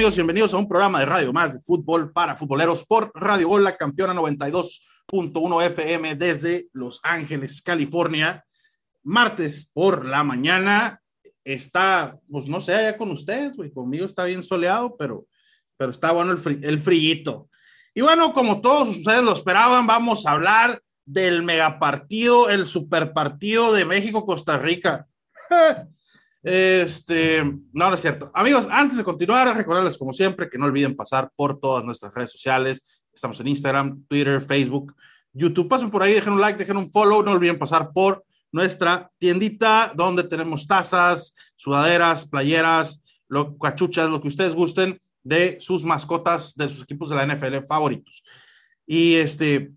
amigos. Bienvenidos a un programa de radio más de fútbol para futboleros por Radio Gol, la campeona 92.1 FM desde Los Ángeles, California. Martes por la mañana está, pues no sé, allá con ustedes, güey. Conmigo está bien soleado, pero, pero está bueno el, fri el frillito. Y bueno, como todos ustedes lo esperaban, vamos a hablar del megapartido, el superpartido de México-Costa Rica. Este, no, no es cierto. Amigos, antes de continuar, recordarles como siempre que no olviden pasar por todas nuestras redes sociales. Estamos en Instagram, Twitter, Facebook, YouTube. Pasen por ahí, dejen un like, dejen un follow. No olviden pasar por nuestra tiendita donde tenemos tazas, sudaderas, playeras, lo, cachuchas, lo que ustedes gusten de sus mascotas, de sus equipos de la NFL favoritos. Y este,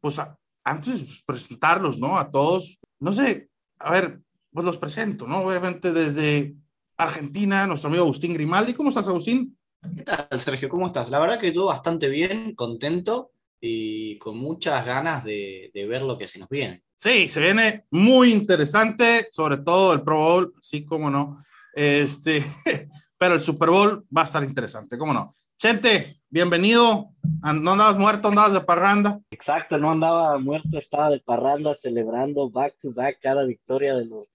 pues antes de presentarlos, ¿no? A todos, no sé, a ver, pues los presento, ¿no? Obviamente desde Argentina, nuestro amigo Agustín Grimaldi. ¿Cómo estás, Agustín? ¿Qué tal, Sergio? ¿Cómo estás? La verdad que todo bastante bien, contento y con muchas ganas de, de, ver lo que se nos viene. Sí, se viene muy interesante, sobre todo el Pro Bowl, sí, cómo no. Este, pero el Super Bowl va a estar interesante, cómo no. Chente, bienvenido. ¿No andabas muerto, andabas de parranda? Exacto, no andaba muerto, estaba de parranda celebrando back to back cada victoria de los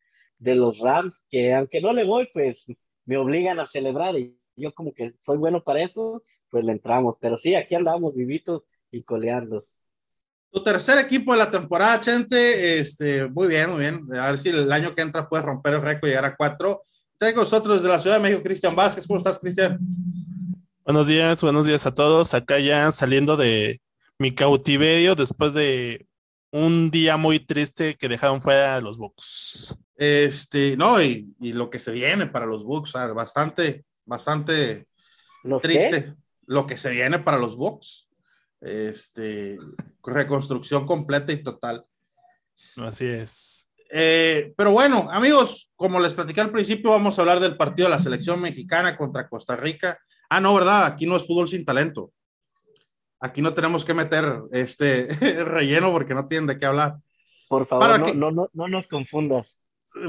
de los Rams, que aunque no le voy, pues me obligan a celebrar y yo como que soy bueno para eso, pues le entramos. Pero sí, aquí andamos vivitos y coleando. Tu tercer equipo de la temporada, Chente, este, muy bien, muy bien. A ver si el año que entra puedes romper el récord y llegar a cuatro. Tengo nosotros desde la Ciudad de México, Cristian Vázquez. ¿Cómo estás, Cristian? Buenos días, buenos días a todos. Acá ya saliendo de mi cautiverio después de un día muy triste que dejaron fuera los Bucks. Este, no, y, y, lo que se viene para los Bucks, bastante, bastante triste. Qué? Lo que se viene para los Bucks. Este, reconstrucción completa y total. Así es. Eh, pero bueno, amigos, como les platicé al principio, vamos a hablar del partido de la selección mexicana contra Costa Rica. Ah, no, ¿verdad? Aquí no es fútbol sin talento. Aquí no tenemos que meter este relleno porque no tienen de qué hablar. Por favor, no, que, no, no, no, nos confundas.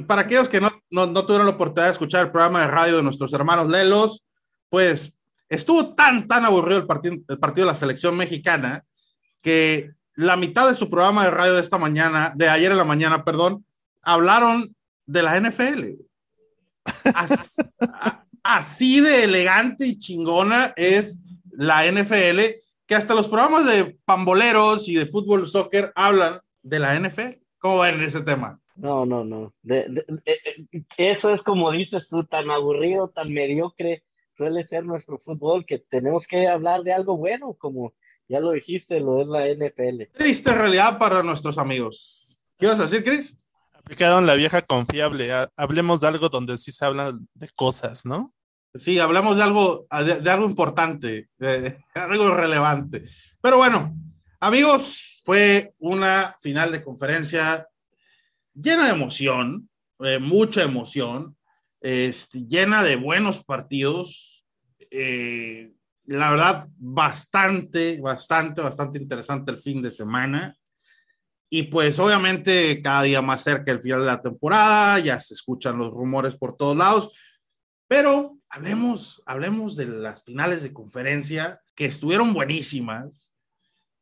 Para aquellos que no, no, no, tuvieron la oportunidad de escuchar el programa de radio de nuestros hermanos Lelos, pues estuvo tan, tan aburrido el partido, el partido de la selección mexicana que la mitad de su programa de radio de esta mañana, de ayer en la mañana, perdón, hablaron de la NFL. Así, así de elegante y chingona es la NFL que hasta los programas de pamboleros y de fútbol soccer hablan de la NFL. ¿Cómo ven ese tema? No, no, no. De, de, de, eso es como dices tú, tan aburrido, tan mediocre suele ser nuestro fútbol que tenemos que hablar de algo bueno, como ya lo dijiste, lo es la NFL. Triste realidad para nuestros amigos. ¿Qué ibas a decir, Chris? Aplicaron la vieja confiable. Hablemos de algo donde sí se hablan de cosas, ¿no? Sí, hablamos de algo, de, de algo importante, de algo relevante. Pero bueno, amigos, fue una final de conferencia llena de emoción, eh, mucha emoción, este, llena de buenos partidos. Eh, la verdad, bastante, bastante, bastante interesante el fin de semana. Y pues obviamente cada día más cerca el final de la temporada, ya se escuchan los rumores por todos lados. Pero hablemos, hablemos de las finales de conferencia que estuvieron buenísimas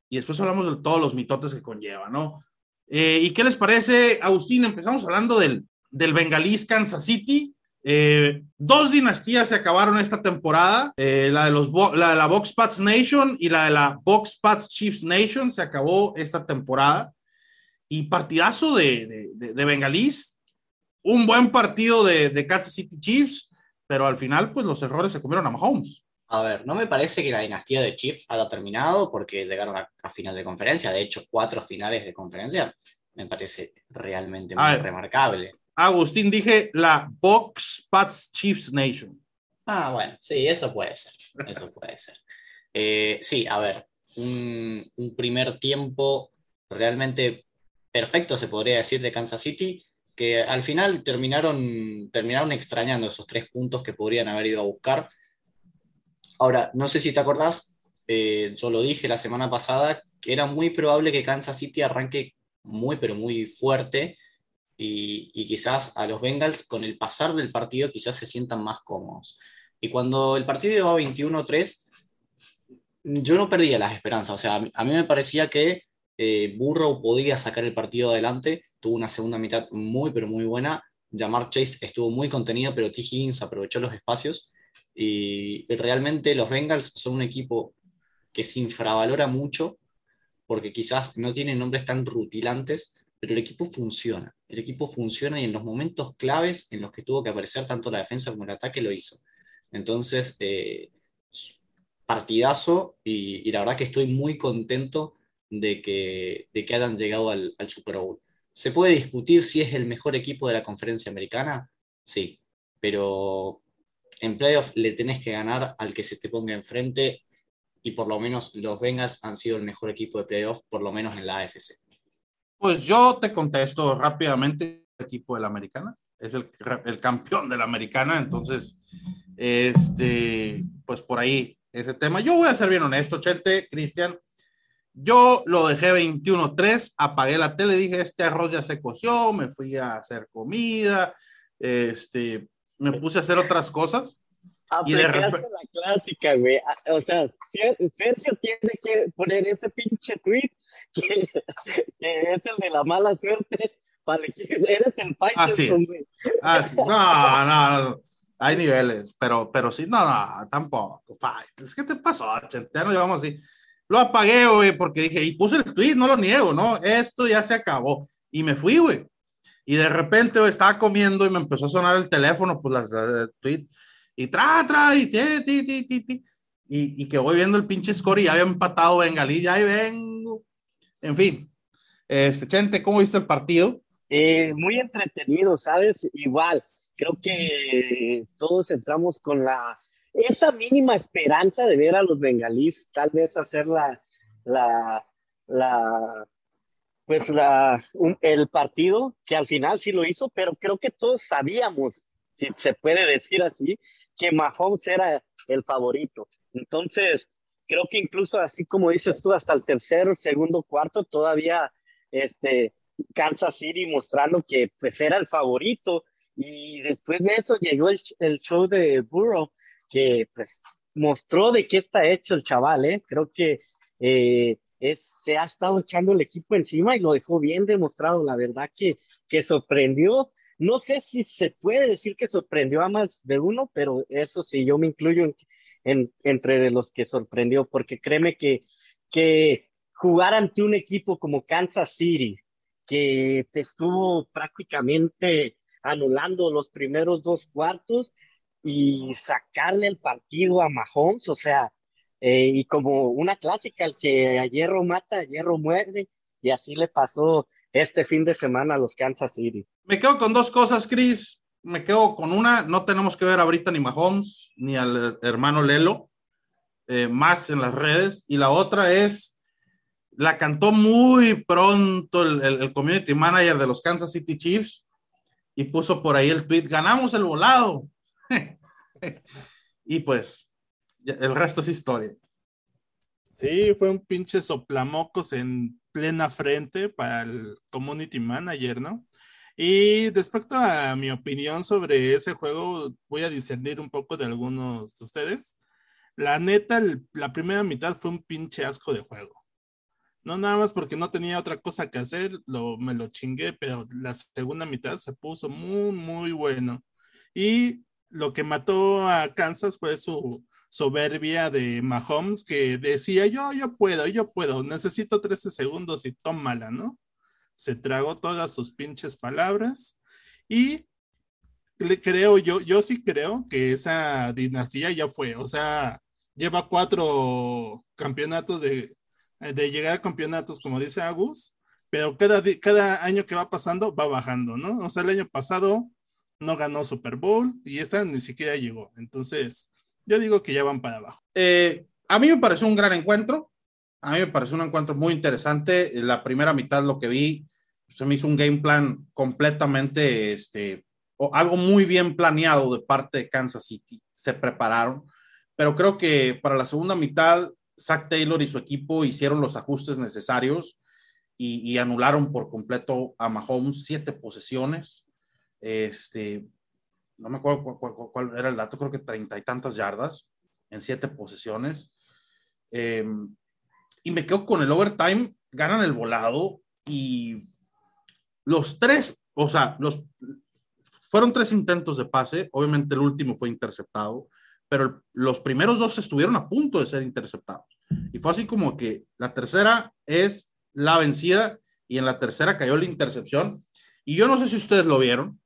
y después hablamos de todos los mitotes que conlleva, ¿no? Eh, ¿Y qué les parece, Agustín? Empezamos hablando del, del Bengalís Kansas City. Eh, dos dinastías se acabaron esta temporada, eh, la, de los, la de la Box Pats Nation y la de la Box Pats Chiefs Nation se acabó esta temporada. Y partidazo de, de, de, Bengalís, un buen partido de, de Kansas City Chiefs, pero al final, pues los errores se comieron a Mahomes. A ver, no me parece que la dinastía de Chiefs haya terminado porque llegaron a, a final de conferencia. De hecho, cuatro finales de conferencia me parece realmente muy remarcable. Agustín, dije la Box Pats Chiefs Nation. Ah, bueno, sí, eso puede ser. Eso puede ser. Eh, sí, a ver, un, un primer tiempo realmente perfecto, se podría decir, de Kansas City que al final terminaron, terminaron extrañando esos tres puntos que podrían haber ido a buscar. Ahora, no sé si te acordás, eh, yo lo dije la semana pasada, que era muy probable que Kansas City arranque muy, pero muy fuerte y, quizás a los Bengals con el pasar del partido quizás se sientan más cómodos. Y cuando el partido iba 21-3, yo no perdía las esperanzas. O sea, a mí me parecía que eh, Burrow podía sacar el partido adelante. Tuvo una segunda mitad muy, pero muy buena. Jamar Chase estuvo muy contenido, pero T. Higgins aprovechó los espacios. Y realmente los Bengals son un equipo que se infravalora mucho porque quizás no tienen nombres tan rutilantes, pero el equipo funciona. El equipo funciona y en los momentos claves en los que tuvo que aparecer tanto la defensa como el ataque lo hizo. Entonces, eh, partidazo y, la verdad que estoy muy contento de que, de que hayan llegado al Super Bowl. ¿Se puede discutir si es el mejor equipo de la conferencia americana? Sí, pero en playoff le tenés que ganar al que se te ponga enfrente y por lo menos los Bengals han sido el mejor equipo de playoff, por lo menos en la AFC. Pues yo te contesto rápidamente, el equipo de la americana es el, campeón de la americana, entonces, este, pues por ahí ese tema. Yo voy a ser bien honesto, Chente, Cristian. Yo lo dejé 21-3, apagué la tele, dije, este arroz ya se coció, me fui a hacer comida, este, me puse a hacer otras cosas. y de repente... la clásica, güey. Ah, o sea, Sergio tiene que poner ese pinche tweet que, es el de la mala suerte para que eres el Python, güey. Ah, no, no, no hay niveles, pero, pero sí, no, no, tampoco. Es que te pasó, ya no llevamos así. Lo apagué, güey, porque dije, y puse el tweet, no lo niego, ¿no? Esto ya se acabó. Y me fui, güey. Y de repente, estaba comiendo y me empezó a sonar el teléfono, pues las, las tweet. Y tra, tra, y ti, ti, ti, ti, ti. Y, y que voy viendo el pinche score y ya había empatado Bengalí, ya ahí vengo. En fin. Este, Chente, ¿cómo viste el partido? Eh, muy entretenido, ¿sabes? Igual, creo que todos entramos con la esa mínima esperanza de ver a los bengalíes tal vez hacer la, la, la pues el partido, que al final sí lo hizo, pero creo que todos sabíamos, si se puede decir así, que Mahomes era el favorito. Entonces, creo que incluso así como dices tú, hasta el tercer, segundo, cuarto, todavía este, Kansas City mostrando que pues era el favorito y después de eso llegó el, el show de Burrow, que pues mostró de qué está hecho el chaval, ¿eh? Creo que eh, se ha estado echando el equipo encima y lo dejó bien demostrado. La verdad que, que sorprendió. No sé si se puede decir que sorprendió a más de uno, pero eso sí, yo me incluyo en, entre de los que sorprendió, porque créeme que, que jugar ante un equipo como Kansas City, que te estuvo prácticamente anulando los primeros dos cuartos y sacarle el partido a Mahomes, o sea, eh, y como una clásica, el que a hierro mata, a hierro muere, y así le pasó este fin de semana a los Kansas City. Me quedo con dos cosas, Chris. Me quedo con una, no tenemos que ver ahorita ni Mahomes ni al hermano Lelo, eh, más en las redes. Y la otra es, la cantó muy pronto el, el community manager de los Kansas City Chiefs, y puso por ahí el tweet, ganamos el volado. y pues, el resto es historia. Sí, fue un pinche soplamocos en plena frente para el community manager, ¿no? Y respecto a mi opinión sobre ese juego, voy a discernir un poco de algunos de ustedes. La neta, la primera mitad fue un pinche asco de juego. No nada más porque no tenía otra cosa que hacer, lo, me lo chingué, pero la segunda mitad se puso muy, muy bueno. Y lo que mató a Kansas fue su soberbia de Mahomes, que decía, yo, yo puedo, yo puedo, necesito 13 segundos y tómala, ¿no? Se tragó todas sus pinches palabras y creo, yo, yo sí creo que esa dinastía ya fue, o sea, lleva cuatro campeonatos de de llegar a campeonatos, como dice Agus, pero cada, cada año que va pasando va bajando, ¿no? O sea, el año pasado no ganó Super Bowl y esta ni siquiera llegó. Entonces, yo digo que ya van para abajo. Eh, a mí me pareció un gran encuentro. A mí me pareció un encuentro muy interesante. La primera mitad, lo que vi, se me hizo un game plan completamente, este, o algo muy bien planeado de parte de Kansas City. Se prepararon, pero creo que para la segunda mitad Zach Taylor y su equipo hicieron los ajustes necesarios y, anularon por completo a Mahomes siete posesiones. Este, no me acuerdo cuál, era el dato, creo que treinta y tantas yardas en siete posesiones. Em, y me quedo con el overtime, ganan el volado y los tres, o sea, los, fueron tres intentos de pase, obviamente el último fue interceptado, pero los primeros dos estuvieron a punto de ser interceptados. Y fue así como que la tercera es la vencida y en la tercera cayó la intercepción. Y yo no sé si ustedes lo vieron,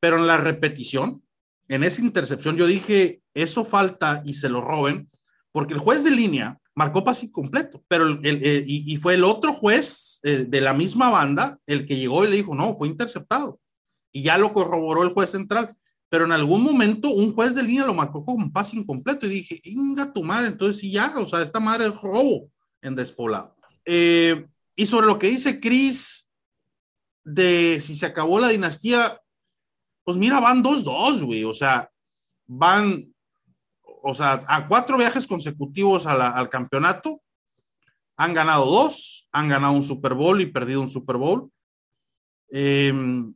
pero en la repetición, en esa intercepción, yo dije, eso falta y se lo roben, porque el juez de línea marcó pase completo, pero el, y, fue el otro juez eh, de la misma banda el que llegó y le dijo, no, fue interceptado. Y ya lo corroboró el juez central, pero en algún momento un juez de línea lo marcó como pase incompleto y dije, inga tu madre, entonces sí ya, o sea, esta madre es robo en despoblado. Eh, y sobre lo que dice Chris de si se acabó la dinastía, pues mira, van 2-2, güey, o sea, van o sea, a cuatro viajes consecutivos al campeonato, han ganado dos, han ganado un Super Bowl y perdido un Super Bowl. Em,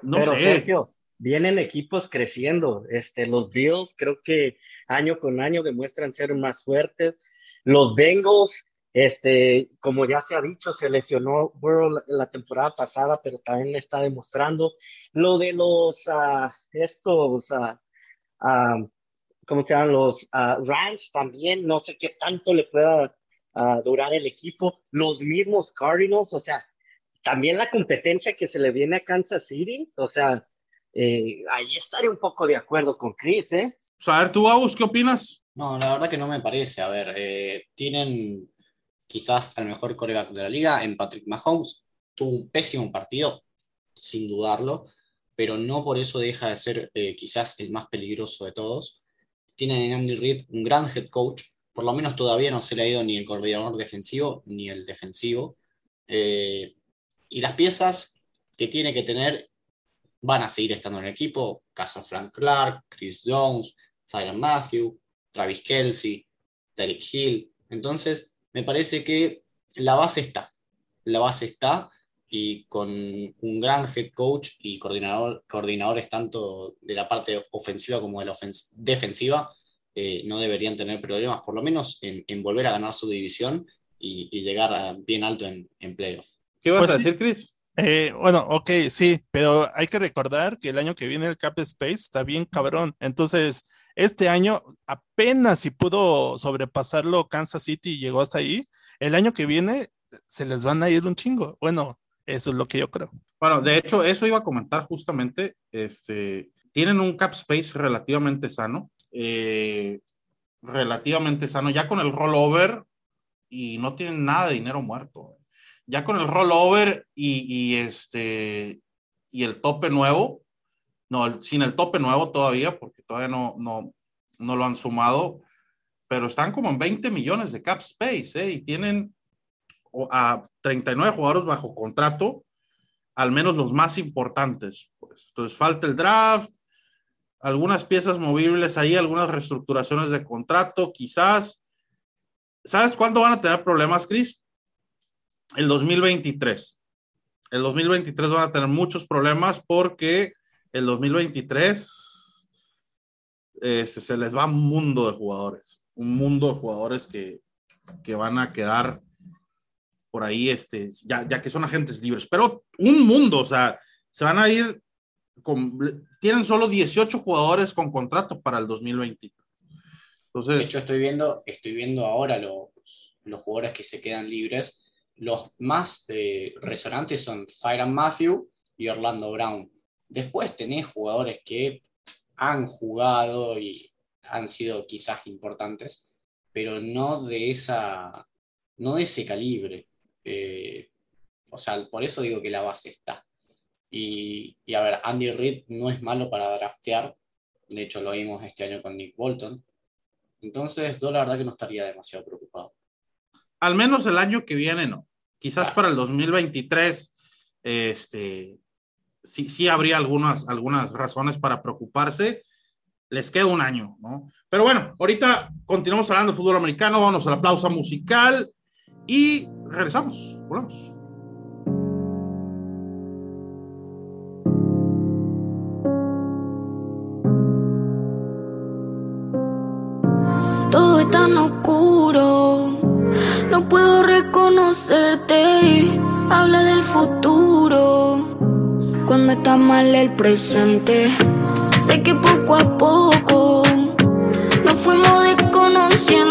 no Pero, sé. Sergio, vienen equipos creciendo. Este, los Bills creo que año con año demuestran ser más fuertes. Los Bengals, este, como ya se ha dicho, se lesionó World la temporada pasada, pero también está demostrando. Lo de los, uh, estos, uh, ¿cómo se llaman? Los uh, Rams también, no sé qué tanto le pueda durar el equipo. Los mismos Cardinals, o sea, también la competencia que se le viene a Kansas City, o sea, eh, ahí estaré un poco de acuerdo con Chris, ¿eh? a ver, tú, Agus, ¿qué opinas? No, la verdad que no me parece. A ver, eh, tienen quizás al mejor coreback de la liga en Patrick Mahomes. Tuvo un pésimo partido, sin dudarlo, pero no por eso deja de ser eh, quizás el más peligroso de todos tienen en Andy Reid un gran head coach, por lo menos todavía no se le ha ido ni el coordinador defensivo ni el defensivo. Eh, y las piezas que tiene que tener van a seguir estando en el equipo, caso Frank Clark, Chris Jones, Tyron Matthew, Travis Kelsey, Derek Hill. Entonces, me parece que la base está. La base está y con un gran head coach y coordinador, coordinadores tanto de la parte ofensiva como de la defensiva, eh, no deberían tener problemas, por lo menos en, volver a ganar su división y, llegar bien alto en, en playoff. ¿Qué vas pues a decir, Chris? Eh, bueno, ok, sí, pero hay que recordar que el año que viene el Cap Space está bien cabrón. Entonces, este año apenas si pudo sobrepasarlo Kansas City y llegó hasta ahí. El año que viene se les van a ir un chingo. Bueno, eso es lo que yo creo. Bueno, de hecho, eso iba a comentar justamente. Este, tienen un cap space relativamente sano, eh, relativamente sano, ya con el rollover y no tienen nada de dinero muerto. Ya con el rollover y, y este y el tope nuevo, no, sin el tope nuevo todavía, porque todavía no, no, no lo han sumado, pero están como en 20 millones de cap space, ¿eh? Y tienen a 39 jugadores bajo contrato, al menos los más importantes. Pues. Entonces falta el draft, algunas piezas movibles ahí, algunas reestructuraciones de contrato, quizás. ¿Sabes cuándo van a tener problemas, Chris? El 2023. El 2023 van a tener muchos problemas porque el 2023 este, se les va un mundo de jugadores, un mundo de jugadores que, que van a quedar por ahí, este, ya, ya que son agentes libres, pero un mundo, o sea, se van a ir, tienen solo 18 jugadores con contrato para el 2020. Entonces, de hecho, estoy viendo, estoy viendo ahora los, los jugadores que se quedan libres. Los más eh, resonantes son Tyron Matthew y Orlando Brown. Después tenés jugadores que han jugado y han sido quizás importantes, pero no de esa, no de ese calibre. Eh, o sea, por eso digo que la base está. Y, a ver, Andy Reid no es malo para draftear. De hecho, lo vimos este año con Nick Bolton. Entonces, yo la verdad que no estaría demasiado preocupado. Al menos el año que viene, no. Quizás para el 2023, este, sí, sí habría algunas, algunas razones para preocuparse. Les queda un año, ¿no? Pero bueno, ahorita continuamos hablando de fútbol americano, vamos a la pausa musical y regresamos. Volvamos. Todo es tan oscuro, no puedo reconocerte. Habla del futuro cuando está mal el presente. Sé que poco a poco nos fuimos desconociendo.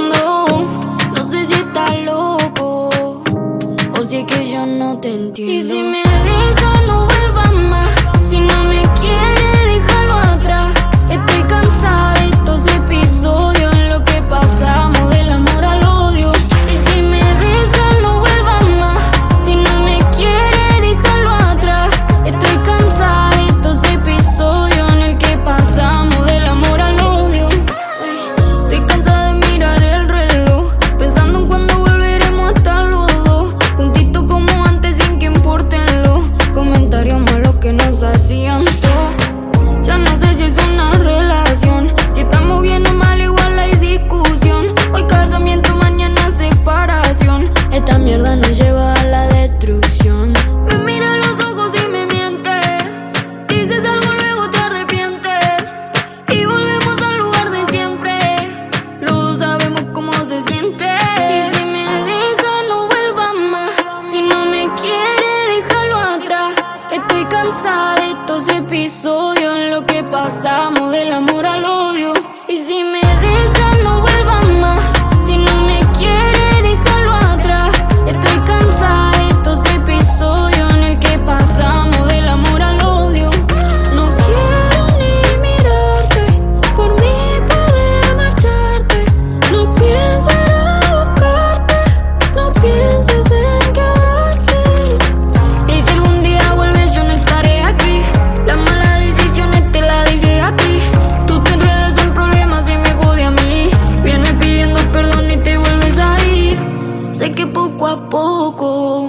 Sé que poco a poco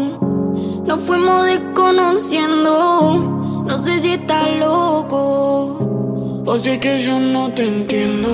nos fuimos desconociendo. No sé si estás loco o si es que yo no te entiendo.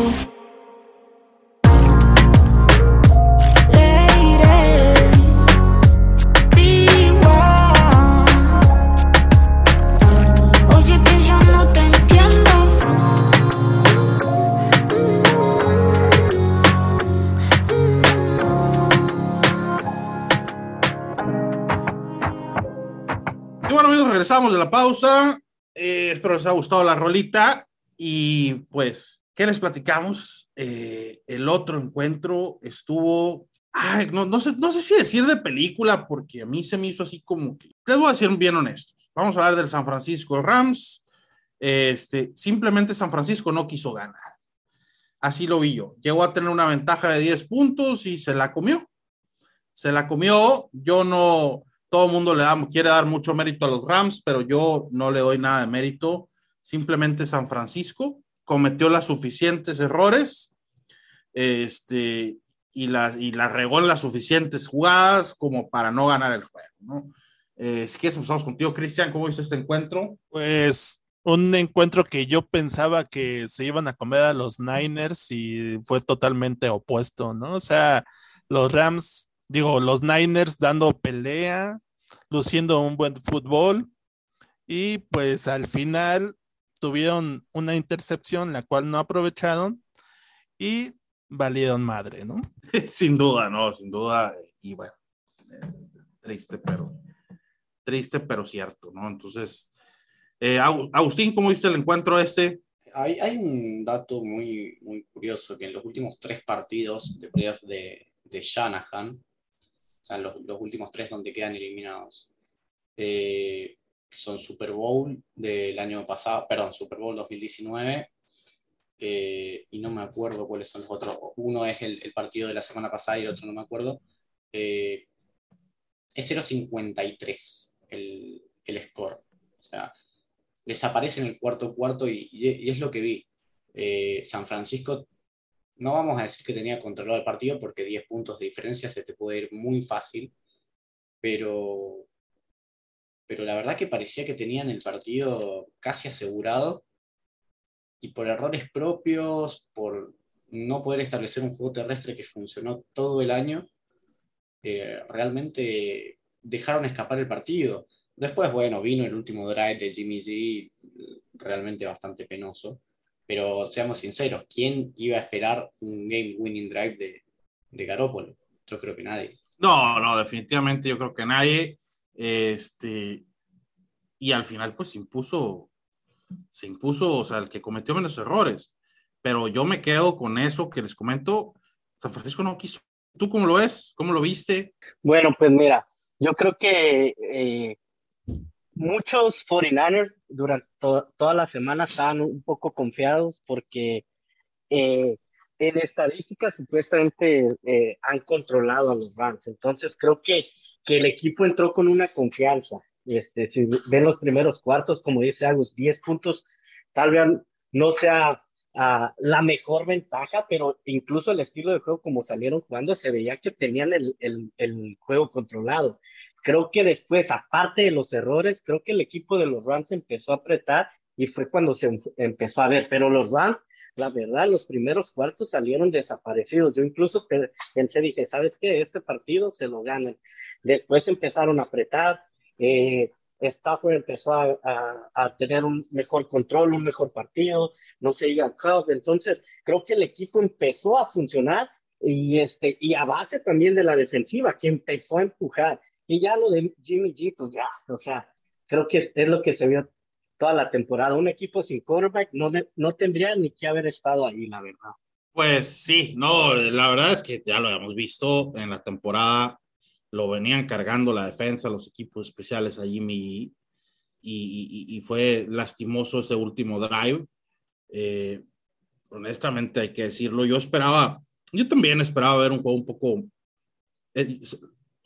Regresamos de la pausa. Eh, espero les haya gustado la rolita. Y pues, ¿qué les platicamos? Eh, el otro encuentro estuvo. Ay, no, no, sé, no sé si decir de película, porque a mí se me hizo así como que. Les voy a decir bien honestos. Vamos a hablar del San Francisco Rams. Este, simplemente San Francisco no quiso ganar. Así lo vi yo. Llegó a tener una ventaja de 10 puntos y se la comió. Se la comió. Yo no, todo el mundo le da, quiere dar mucho mérito a los Rams, pero yo no le doy nada de mérito. Simplemente San Francisco cometió las suficientes errores este, y, la, y regó en las suficientes jugadas como para no ganar el juego. ¿no? Eh, si quieres, empezamos contigo, Cristian. ¿Cómo viste este encuentro? Pues un encuentro que yo pensaba que se iban a comer a los Niners y fue totalmente opuesto, ¿no? O sea, los Rams, digo, los Niners dando pelea, luciendo un buen fútbol y pues al final tuvieron una intercepción la cual no aprovecharon y valieron madre, ¿no? sin duda, no, sin duda. Y bueno, eh, triste, pero triste, pero cierto, ¿no? Entonces, eh, Agustín, ¿cómo viste el encuentro este? Hay, hay, un dato muy, muy curioso, que en los últimos tres partidos de playoff de, de Shanahan, o sea, los, los, últimos tres donde quedan eliminados, eh, son Super Bowl del año pasado, perdón, Super Bowl 2019, eh, y no me acuerdo cuáles son los otros. Uno es el, el, partido de la semana pasada y el otro no me acuerdo. Eh, es 0.53 el, el score. O sea, desaparece en el cuarto cuarto y, y, es lo que vi. Eh, San Francisco, no vamos a decir que tenía controlado el partido porque 10 puntos de diferencia se te puede ir muy fácil, pero, pero la verdad que parecía que tenían el partido casi asegurado y por errores propios, por no poder establecer un juego terrestre que funcionó todo el año, eh, realmente dejaron escapar el partido. Después, bueno, vino el último drive de Jimmy G, realmente bastante penoso, Pero seamos sinceros, ¿quién iba a esperar un game winning drive de, de Garoppolo? Yo creo que nadie. No, no, definitivamente yo creo que nadie. Este, y al final, pues impuso, se impuso, o sea, el que cometió menos errores. Pero yo me quedo con eso que les comento. San Francisco no quiso. ¿Tú cómo lo ves? ¿Cómo lo viste? Bueno, pues mira, yo creo que eh, muchos 49ers durante toda la semana estaban un poco confiados porque eh, en estadísticas supuestamente eh, han controlado a los Rams. Entonces creo que, que el equipo entró con una confianza. Este, si ven los primeros cuartos, como dice Agus, 10 puntos, tal vez no sea uh, la mejor ventaja, pero incluso el estilo de juego como salieron jugando, se veía que tenían el, el, el juego controlado. Creo que después, aparte de los errores, creo que el equipo de los Rams empezó a apretar y fue cuando se empezó a ver, pero los Rams, la verdad, los primeros cuartos salieron desaparecidos. Yo incluso pensé, dije, ¿sabes qué? Este partido se lo ganan. Después empezaron a apretar, eh, Stafford empezó a, a, a, tener un mejor control, un mejor partido, no se iba a Entonces, creo que el equipo empezó a funcionar y, este, y a base también de la defensiva, que empezó a empujar. Y ya lo de Jimmy G, pues ya, o sea, creo que es, es lo que se vio toda la temporada. Un equipo sin quarterback no, no tendría ni que haber estado ahí, la verdad. Pues sí, no, la verdad es que ya lo habíamos visto en la temporada, lo venían cargando la defensa, los equipos especiales a Jimmy y, y, y fue lastimoso ese último drive. Eh, honestamente hay que decirlo, yo esperaba, yo también esperaba ver un juego un poco, eh,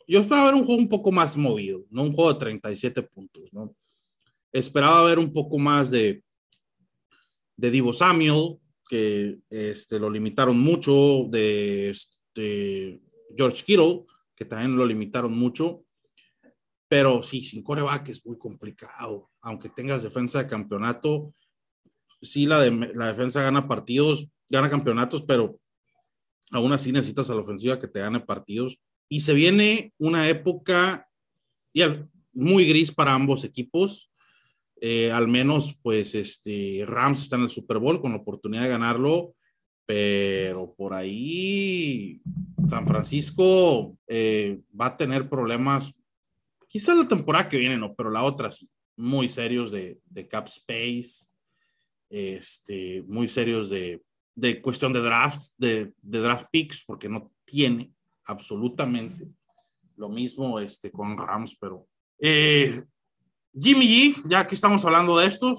yo esperaba ver un juego un poco más movido, no un juego de 37 puntos, ¿no? Esperaba ver un poco más de, de Divo Samuel, que este, lo limitaron mucho, de este, George Kittle, que también lo limitaron mucho. Pero sí, sin coreback es muy complicado. Aunque tengas defensa de campeonato, sí, la, la defensa gana partidos, gana campeonatos, pero aún así necesitas a la ofensiva que te gane partidos y se viene una época muy gris para ambos equipos. Eh, al menos, pues, este, Rams está en el Super Bowl con la oportunidad de ganarlo, pero por ahí San Francisco eh, va a tener problemas, quizás la temporada que viene no, pero la otra sí, muy serios de, de cap space, este, muy serios de, de cuestión de draft, de, de draft picks, porque no tiene absolutamente. Lo mismo este, con Rams, pero eh, Jimmy G, ya que estamos hablando de esto,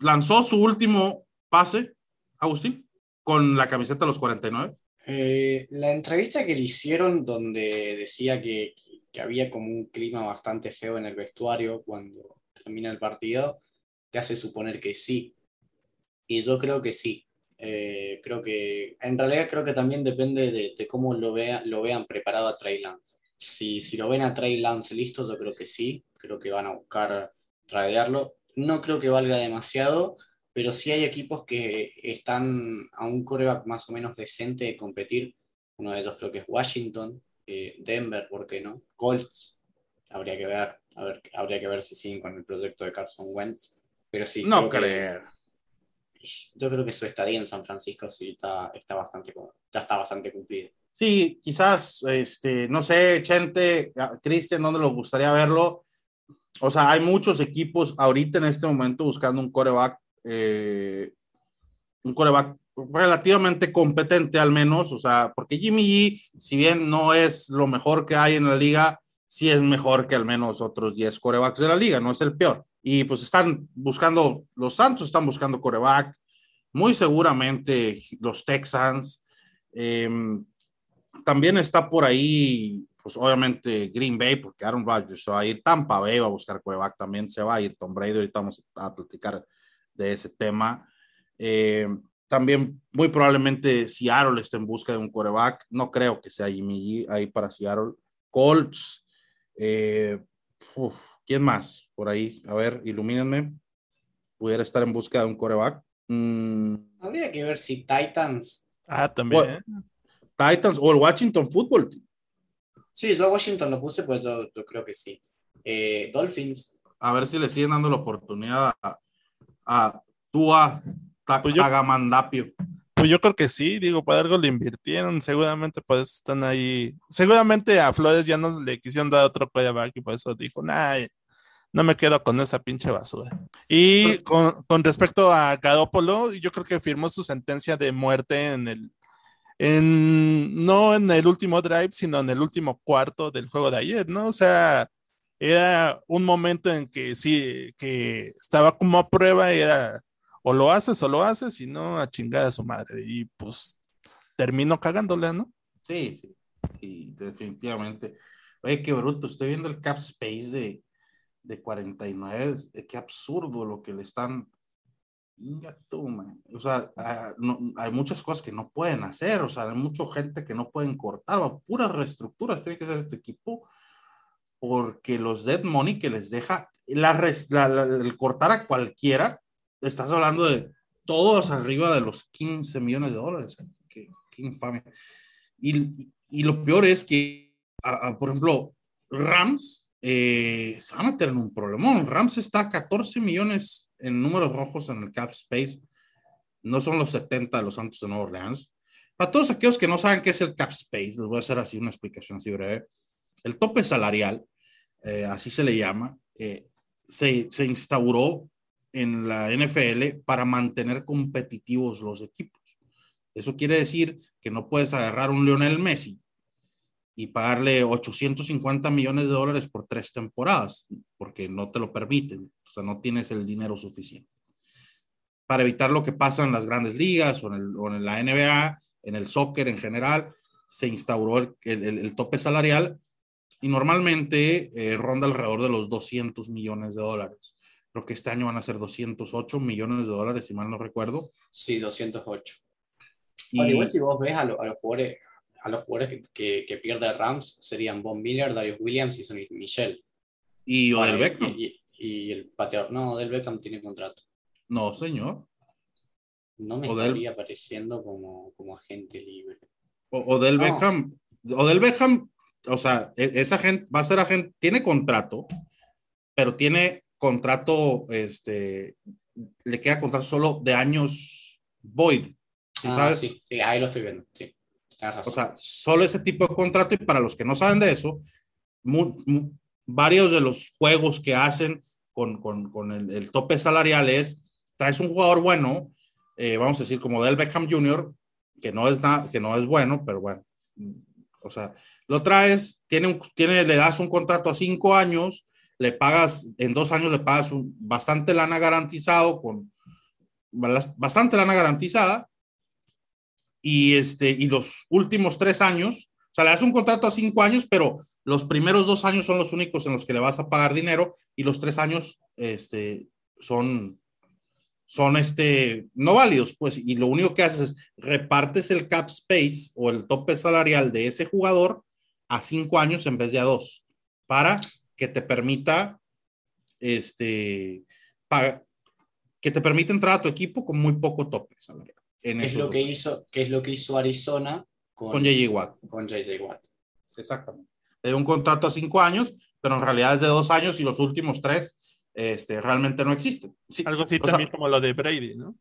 lanzó su último pase, Agustín, con la camiseta de los 49. Eh, la entrevista que le hicieron donde decía que, que, había como un clima bastante feo en el vestuario cuando termina el partido, te hace suponer que sí. Y yo creo que sí. Eh, creo que, en realidad creo que también depende de, de cómo lo, vea, lo vean preparado a Trey Lance. Si, si lo ven a Trey Lance listo, yo creo que sí, creo que van a buscar tradearlo. No creo que valga demasiado, pero sí hay equipos que están a un coreback más o menos decente de competir. Uno de ellos creo que es Washington, eh, Denver, ¿por qué no? Colts, habría que ver, a ver, habría que ver si siguen con el proyecto de Carson Wentz. Pero sí, no creer. Que, yo creo que su estadía en San Francisco sí está, está bastante, ya está bastante cumplido. Sí, quizás, este, no sé, Chente, Cristian, ¿dónde les gustaría verlo? O sea, hay muchos equipos ahorita en este momento buscando un coreback, eh, un coreback relativamente competente al menos, o sea, porque Jimmy G, si bien no es lo mejor que hay en la liga, sí es mejor que al menos otros 10 corebacks de la liga, no es el peor y pues están buscando, los Santos están buscando coreback, muy seguramente los Texans. Eh, también está por ahí, pues obviamente Green Bay, porque Aaron Rodgers se va a ir, Tampa Bay va a buscar coreback también, se va a ir Tom Brady, ahorita vamos a platicar de ese tema. Eh, también muy probablemente Seattle esté en busca de un coreback, no creo que sea Jimmy G ahí para Seattle. Colts, eh, uf, ¿Quién más por ahí? A ver, ilumínenme. Pudiera estar en busca de un coreback. Mm. Habría que ver si Titans. Ah, también. Bueno, Titans o el Washington Football Team. Sí, yo Washington lo puse, pues yo, yo creo que sí. Eh, Dolphins. A ver si le siguen dando la oportunidad a, a Tua Pues Tagamandapio. Pues yo creo que sí, digo, para algo le invirtieron, seguramente por eso están ahí. Seguramente a Flores ya no le quisieron dar otro quarterback y por eso dijo, nah, no me quedo con esa pinche basura. Y con, con respecto a Garópolo, yo creo que firmó su sentencia de muerte en el, en, no en el último drive, sino en el último cuarto del juego de ayer, ¿no? O sea, era un momento en que sí, que estaba como a prueba, era o lo haces o lo haces, y no a chingar a su madre. Y pues terminó cagándola, ¿no? Sí, sí, sí, definitivamente. Oye, qué bruto, estoy viendo el cap space de, de 49, eh, qué absurdo lo que le están... O sea, no- hay muchas cosas que no pueden hacer, o sea, hay mucha gente que no pueden cortar, va, puras reestructuras tiene que hacer este equipo, porque los dead money que les deja, la- la- el cortar a cualquiera, estás hablando de todos arriba de los 15 millones de dólares, qué, qué infamia. Y, y lo peor es que, a- a, por ejemplo, Rams eh, se va a meter en un problemón. Rams está a 14 millones en números rojos en el cap space. No son los 70 de los Santos de Nueva Orleans. Para todos aquellos que no saben qué es el cap space, les voy a hacer así una explicación así breve. El tope salarial, eh, así se le llama, eh, se, se instauró en la NFL para mantener competitivos los equipos. Eso quiere decir que no puedes agarrar un Lionel Messi y pagarle 850 millones de dólares por tres temporadas, porque no te lo permiten, o sea, no tienes el dinero suficiente. Para evitar lo que pasa en las grandes ligas o en, el- o en la NBA, en el soccer en general, se instauró el, el- el tope salarial y normalmente eh, ronda alrededor de los 200 millones de dólares. Creo que este año van a ser 208 millones de dólares, si mal no recuerdo. Sí, 208. Y, Ahora, igual si vos ves a, lo- a los jugadores, a los jugadores que, que, que pierde Rams serían Von Miller, Darius Williams y Sonny Michel. y Odell Ahora, y- Beckham. Y, y el pateador. No, Odell Beckham tiene contrato. No, señor. No me Odell- estaría apareciendo como, como agente libre. O- Odell No. Beckham, Odell Beckham, o sea, e- esa gente va a ser agente, tiene contrato, pero tiene contrato, este, le queda contrato solo de años void. ¿sí Ah, ¿Sabes? sí, sí, ahí lo estoy viendo. Sí, razón. O sea, solo ese tipo de contrato y para los que no saben de eso, varios de los juegos que hacen con, con, con el, el tope salarial es, traes un jugador bueno, eh, vamos a decir como Del Beckham Jr., que no es nada, que no es bueno, pero bueno, o sea, lo traes, tiene, un, tiene le das un contrato a cinco años, le pagas, en dos años le pagas un, bastante lana garantizado, con bastante lana garantizada, y, este, y los últimos tres años, o sea, le das un contrato a cinco años, pero los primeros dos años son los únicos en los que le vas a pagar dinero y los tres años este, son, son este, no válidos, pues, y lo único que haces es repartes el cap space o el tope salarial de ese jugador a cinco años en vez de a dos, para que te permita, este, que te permita entrar a tu equipo con muy poco tope salarial. En ¿Qué es, lo que dos. hizo, ¿Qué es lo que hizo Arizona con, con JJ Watt. con JJ Watt? Exactamente. Le dio un contrato a cinco años, pero en realidad es de dos años y los últimos tres este, realmente no existen. Sí, Algo así o sea, también como lo de Brady, ¿no?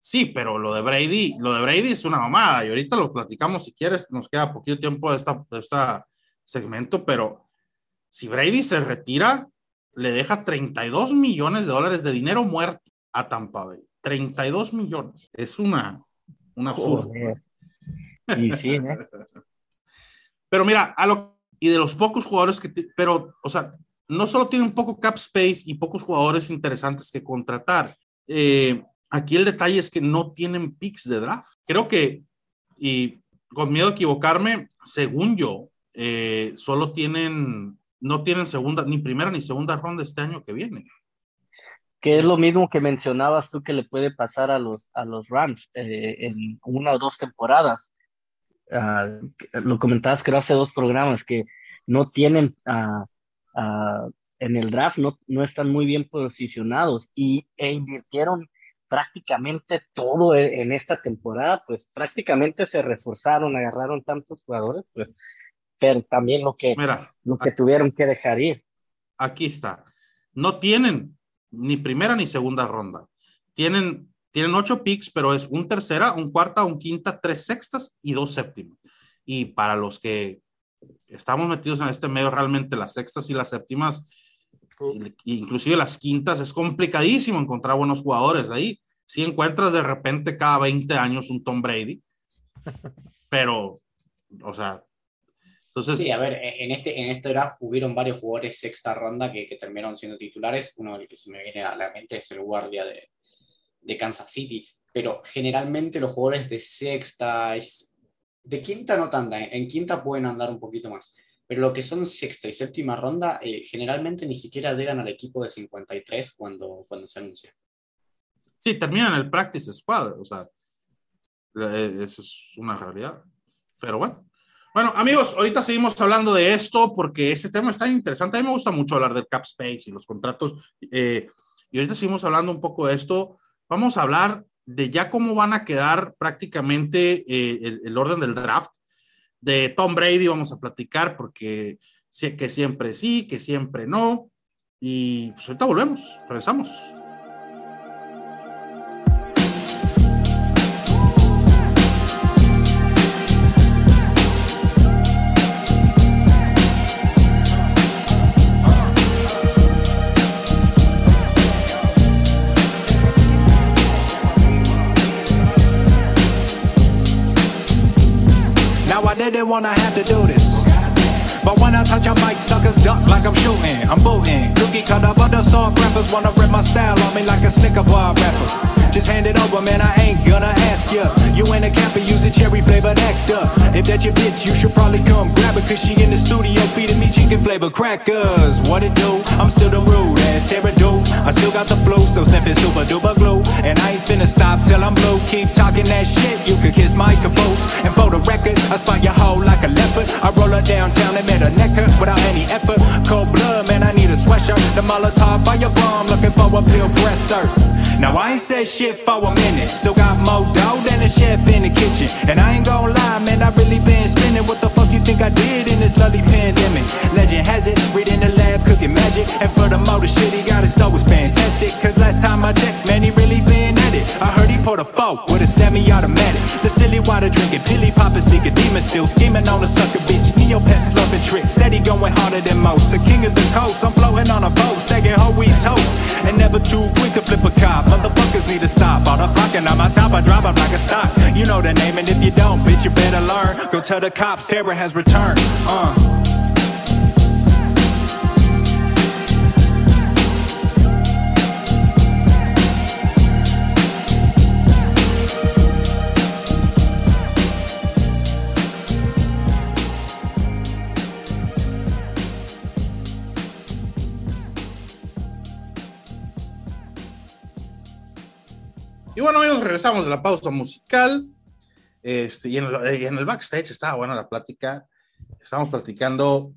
sí, pero lo de Brady, lo de Brady es una mamada y ahorita lo platicamos si quieres, nos queda poquito tiempo de esta, de esta segmento, pero si Brady se retira, le deja 32 millones de dólares de dinero muerto a Tampa Bay. 32 millones. Es una, una absurdo. Y sí, ¿eh? Pero mira, a lo, y de los pocos jugadores que, pero, o sea, no solo tiene un poco cap space y pocos jugadores interesantes que contratar. Eh, aquí el detalle es que no tienen picks de draft. Creo que, y con miedo a equivocarme, según yo, eh, solo tienen, no tienen segunda, ni primera ni segunda ronda este año que viene. Que es lo mismo que mencionabas tú que le puede pasar a los, a los Rams eh, en una o dos temporadas. Que- lo comentabas creo hace dos programas que no tienen ah, ah, en el draft no, no están muy bien posicionados y e invirtieron prácticamente todo en esta temporada, pues prácticamente se reforzaron, agarraron tantos jugadores, pues, pero también lo que, Mira, lo que tuvieron que dejar ir. aquí está. No tienen ni primera ni segunda ronda. Tienen tienen ocho picks, pero es un tercera, un cuarta, un quinta, tres sextas y dos séptimas. Y para los que estamos metidos en este medio, realmente las sextas y las séptimas, inclusive las quintas, es complicadísimo encontrar buenos jugadores ahí. Si encuentras de repente cada 20 años un Tom Brady, pero, o sea, entonces... Sí, a ver, en este, en este draft hubieron varios jugadores sexta ronda que, que terminaron siendo titulares. Uno del que se me viene a la mente es el guardia de, de Kansas City, pero generalmente los jugadores de sexta, es, de quinta no tanta, en quinta pueden andar un poquito más, pero lo que son sexta y séptima ronda, eh, generalmente ni siquiera llegan al equipo de 53 cuando, cuando se anuncia. Sí, terminan el practice squad, o sea, eh, eso es una realidad. Pero bueno. Bueno, amigos, ahorita seguimos hablando de esto porque ese tema está interesante. A mí me gusta mucho hablar del cap space y los contratos. Eh, y ahorita seguimos hablando un poco de esto. Vamos a hablar de ya cómo van a quedar prácticamente eh, el, orden del draft. De Tom Brady vamos a platicar porque sé que siempre sí, que siempre no. Y pues ahorita volvemos, regresamos. Wanna have to do this. But when I touch a mic, suckers duck like I'm shooting. I'm booting. Cookie cutter, but the soft rappers wanna rip my style on me like a Snicker bar rapper. Just hand it over, man, I ain't gonna ask ya. You in a camper, use a cherry flavored actor. If that your bitch, you should probably come grab her, cause she in the studio feeding me chicken flavored crackers. What it do? I'm still the rude ass terror. I still got the flow, so sniffing super duper glue. And I ain't finna stop till I'm blue. Keep talking that shit, you could kiss my caboose. And for the record, I spot your hoe like a leopard. I roll her downtown and met a necker without any effort. Cold blood, sweatshirt. The Molotov firebomb, looking for a pill presser. Now I ain't said shit for a minute. Still got more dough than a chef in the kitchen. And I ain't gonna lie, man, I really been spinning. What the fuck you think I did in this lovely pandemic? Legend has it, read in the lab, cooking magic. And for the motor shit he got his stove was fantastic. Cause last time I checked, man, he really put a fork with a semi-automatic. The silly water drinking, pilly poppin' sticker demon still scheming on a sucker bitch. Neopets loving tricks, steady going harder than most. The king of the coast, I'm floating on a boat, stacking whole wheat toast. And never too quick to flip a cop. Motherfuckers need to stop. All the flocking on my top, I drop them like a stock. You know the name, and if you don't, bitch, you better learn. Go tell the cops terror has returned. Uh. Regresamos de la pausa musical. Este, y, en el, backstage estaba buena la plática. Estamos platicando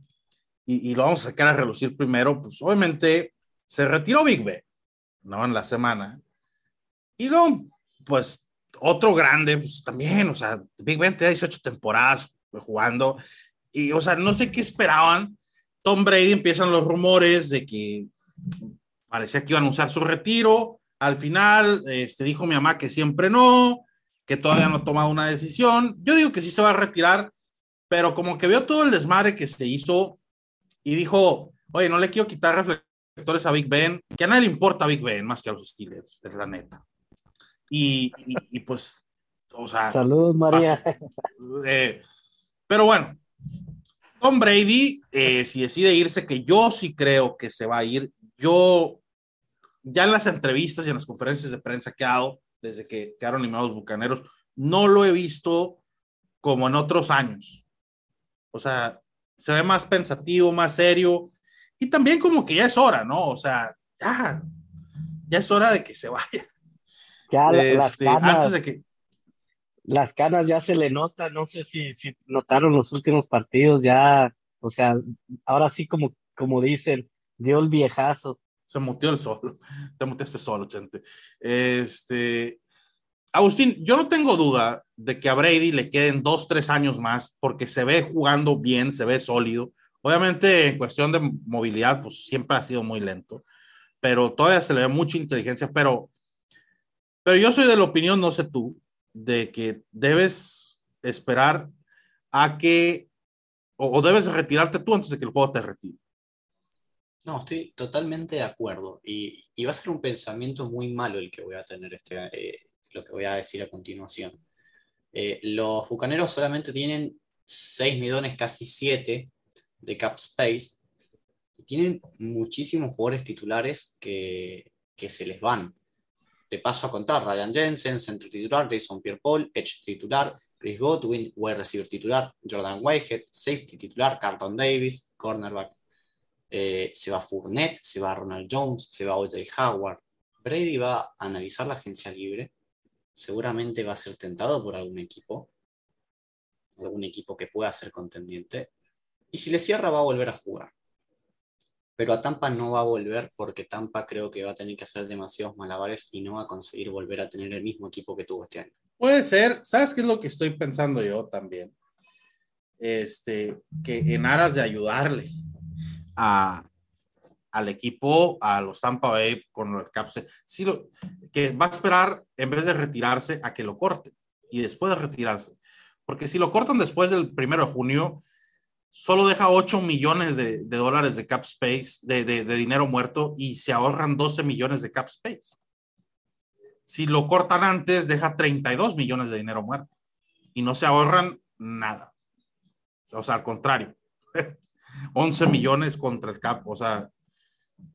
y, lo vamos a sacar a relucir primero. Pues obviamente se retiró Big Ben, ¿no? En la semana. Y luego, pues otro grande, pues también, o sea, Big Ben tenía 18 temporadas jugando. Y, o sea, no sé qué esperaban. Tom Brady empiezan los rumores de que parecía que iba a anunciar su retiro al final, este, dijo mi mamá que siempre no, que todavía no ha tomado una decisión. Yo digo que sí se va a retirar, pero como que vio todo el desmadre que se hizo y dijo, oye, no le quiero quitar reflectores a Big Ben, que a nadie le importa a Big Ben más que a los Steelers, es la neta. Y, y, pues, o sea. Saludos, María. Eh, pero bueno, Tom Brady, eh, si decide irse, que yo sí creo que se va a ir, yo ya en las entrevistas y en las conferencias de prensa que ha dado desde que quedaron eliminados bucaneros, no lo he visto como en otros años. O sea, se ve más pensativo, más serio, y también como que ya es hora, ¿no? O sea, ya, ya es hora de que se vaya. Ya, las este, canas, antes de que... Las canas ya se le nota, no sé si, si notaron los últimos partidos, ya, o sea, ahora sí como, como dicen, dio el viejazo se muteó el solo, te muteaste solo, gente. Este, Agustín, yo no tengo duda de que a Brady le queden dos, tres años más porque se ve jugando bien, se ve sólido. Obviamente, en cuestión de movilidad, pues siempre ha sido muy lento, pero todavía se le ve mucha inteligencia. Pero Pero yo soy de la opinión, no sé tú, de que debes esperar a que, o, o debes retirarte tú antes de que el juego te retire. No, estoy totalmente de acuerdo. Y, va a ser un pensamiento muy malo el que voy a tener, este, eh, lo que voy a decir a continuación. Eh, los bucaneros solamente tienen 6 millones, casi 7 de cap space. Y tienen muchísimos jugadores titulares que, se les van. Te paso a contar: Ryan Jensen, centro titular, Jason Pierre-Paul, Edge titular, Chris Godwin, wide receiver titular, Jordan Whitehead, safety titular, Carlton Davis, cornerback eh, se va Fournette, se va Ronald Jones, se va O.J. Howard. Brady va a analizar la agencia libre. Seguramente va a ser tentado por algún equipo. Algún equipo que pueda ser contendiente. Y si le cierra, va a volver a jugar. Pero a Tampa no va a volver porque Tampa creo que va a tener que hacer demasiados malabares y no va a conseguir volver a tener el mismo equipo que tuvo este año. Puede ser, ¿sabes qué es lo que estoy pensando yo también? Este, que en aras de ayudarle al equipo, a los Tampa Bay con el cap, sí que va a esperar en vez de retirarse a que lo corte y después de retirarse. Porque si lo cortan después del primero de junio, solo deja 8 millones de, dólares de cap space, de, de, de, dinero muerto, y se ahorran 12 millones de cap space. Si lo cortan antes, deja 32 millones de dinero muerto y no se ahorran nada. O sea, al contrario. 11 millones contra el cap, o sea,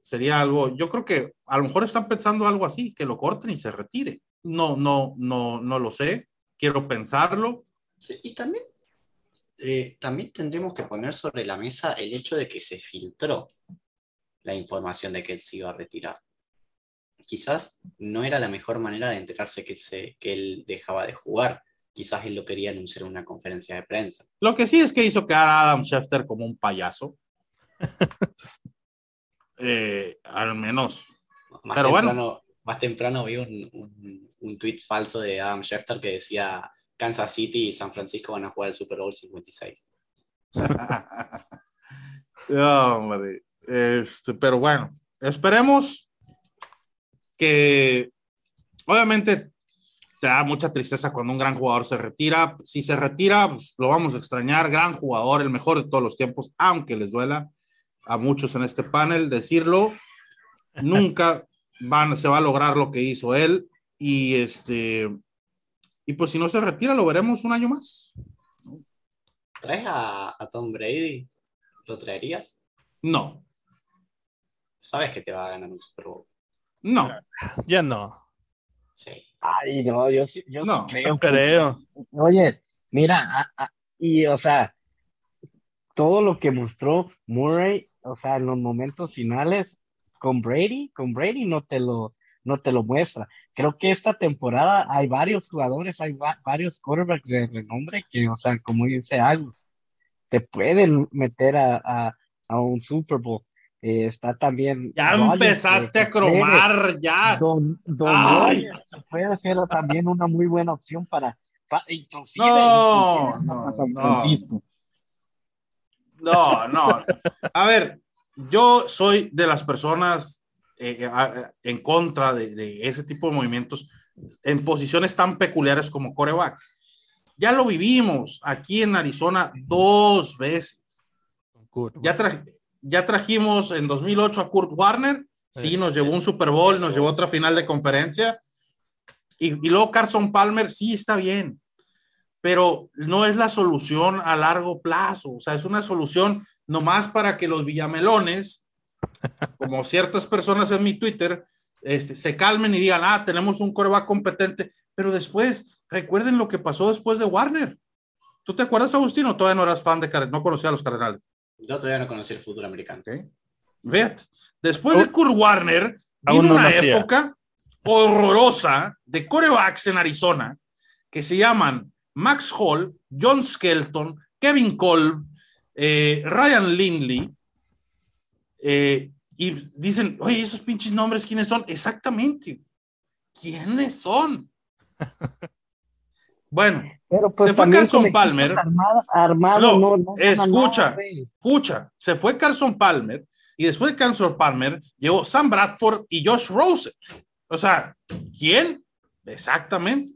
sería algo, yo creo que a lo mejor están pensando algo así, que lo corten y se retire. No, no, no, no lo sé, quiero pensarlo. Sí, y también, eh, también tendremos que poner sobre la mesa el hecho de que se filtró la información de que él se iba a retirar. Quizás no era la mejor manera de enterarse que, se, que él dejaba de jugar quizás él lo quería anunciar en una conferencia de prensa. Lo que sí es que hizo quedar a Adam Schefter como un payaso. eh, al menos. Más Pero temprano, bueno. Más temprano vi un, un, un tweet falso de Adam Schefter que decía Kansas City y San Francisco van a jugar el Super Bowl 56. no, hombre. Este, pero bueno, esperemos que obviamente te da mucha tristeza cuando un gran jugador se retira. Si se retira, pues, lo vamos a extrañar. Gran jugador, el mejor de todos los tiempos, aunque les duela a muchos en este panel decirlo. Nunca van, se va a lograr lo que hizo él. Y este, y pues si no se retira, lo veremos un año más. ¿Traes a, a Tom Brady? ¿Lo traerías? No, Sabes que te va a ganar un Super Bowl. no. Ya no. Sí. Ay, no, yo sí, yo sí No, creo. No creo. Oye, mira, a- a- y o sea, todo lo que mostró Murray, o sea, en los momentos finales con Brady, con Brady no te lo, no te lo muestra. Creo que esta temporada hay varios jugadores, hay va- varios quarterbacks de renombre que, o sea, como dice Agus, te pueden meter a, a, a un Super Bowl. Eh, está también Ya Rodgers, empezaste a cromar, ya. Don, Don puede ser también una muy buena opción para, pa- inclusive, No, inclusive no, para San no. Francisco. No, no. A ver, yo soy de las personas eh, a- en contra de, de ese tipo de movimientos en posiciones tan peculiares como coreback. Ya lo vivimos aquí en Arizona dos veces. Ya, tra- ya trajimos en 2008 a Kurt Warner, sí, Sí. nos llevó un Super Bowl, nos llevó otra final de conferencia. Y, y luego Carson Palmer, sí, está bien, pero no es la solución a largo plazo. O sea, es una solución nomás para que los villamelones, como ciertas personas en mi Twitter, este, se calmen y digan, ah, tenemos un coreback competente, pero después, recuerden lo que pasó después de Warner. ¿Tú te acuerdas, Agustino? Todavía no eras fan de Cardenales, no conocía a los Cardenales. Yo todavía no conocí el fútbol americano. ¿ok? Fíjate, después de Kurt Warner, vino no una nacía. época horrorosa de corebacks en Arizona que se llaman Max Hall, John Skelton, Kevin Kolb, eh, Ryan Lindley, eh, y dicen, oye, esos pinches nombres, ¿quiénes son? Exactamente. ¿Quiénes son? bueno, Pero pues Se fue Carson Palmer. Armado, armado, No, no, no escucha. escucha, se fue Carson Palmer y después de Carson Palmer llegó Sam Bradford y Josh Rosen. O sea, ¿quién? Exactamente.